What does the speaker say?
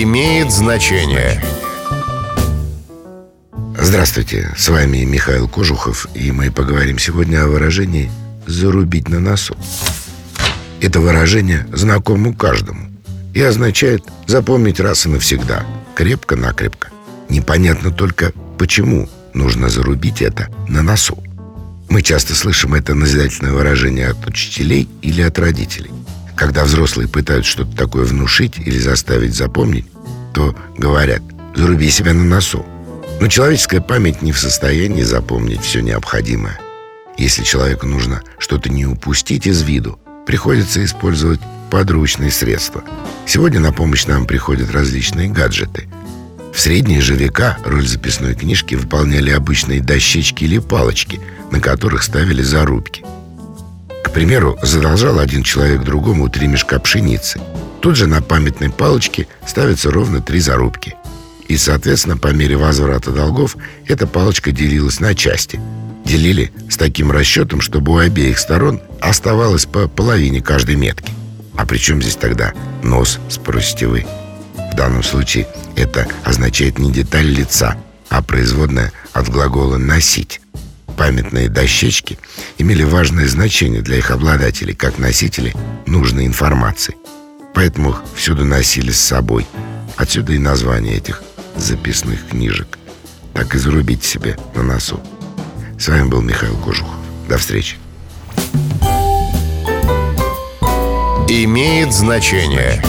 имеет значение. Здравствуйте, с вами Михаил Кожухов, и мы поговорим сегодня о выражении «зарубить на носу». Это выражение знакомо каждому и означает запомнить раз и навсегда, крепко-накрепко. Непонятно только, почему нужно зарубить это на носу. Мы часто слышим это назидательное выражение от учителей или от родителей. Когда взрослые пытаются что-то такое внушить или заставить запомнить, то говорят «заруби себя на носу». Но человеческая память не в состоянии запомнить все необходимое. Если человеку нужно что-то не упустить из виду, приходится использовать подручные средства. Сегодня на помощь нам приходят различные гаджеты. В средние же века роль записной книжки выполняли обычные дощечки или палочки, на которых ставили зарубки. К примеру, задолжал один человек другому три мешка пшеницы. Тут же на памятной палочке ставятся ровно три зарубки. И, соответственно, по мере возврата долгов эта палочка делилась на части. Делили с таким расчетом, чтобы у обеих сторон оставалось по половине каждой метки. А при чем здесь тогда нос, спросите вы? В данном случае это означает не деталь лица, а производная от глагола «носить». Памятные дощечки имели важное значение для их обладателей, как носители нужной информации. Поэтому их всюду носили с собой. Отсюда и название этих записных книжек. Так и зарубите себе на носу. С вами был Михаил Кожухов. До встречи. Имеет значение.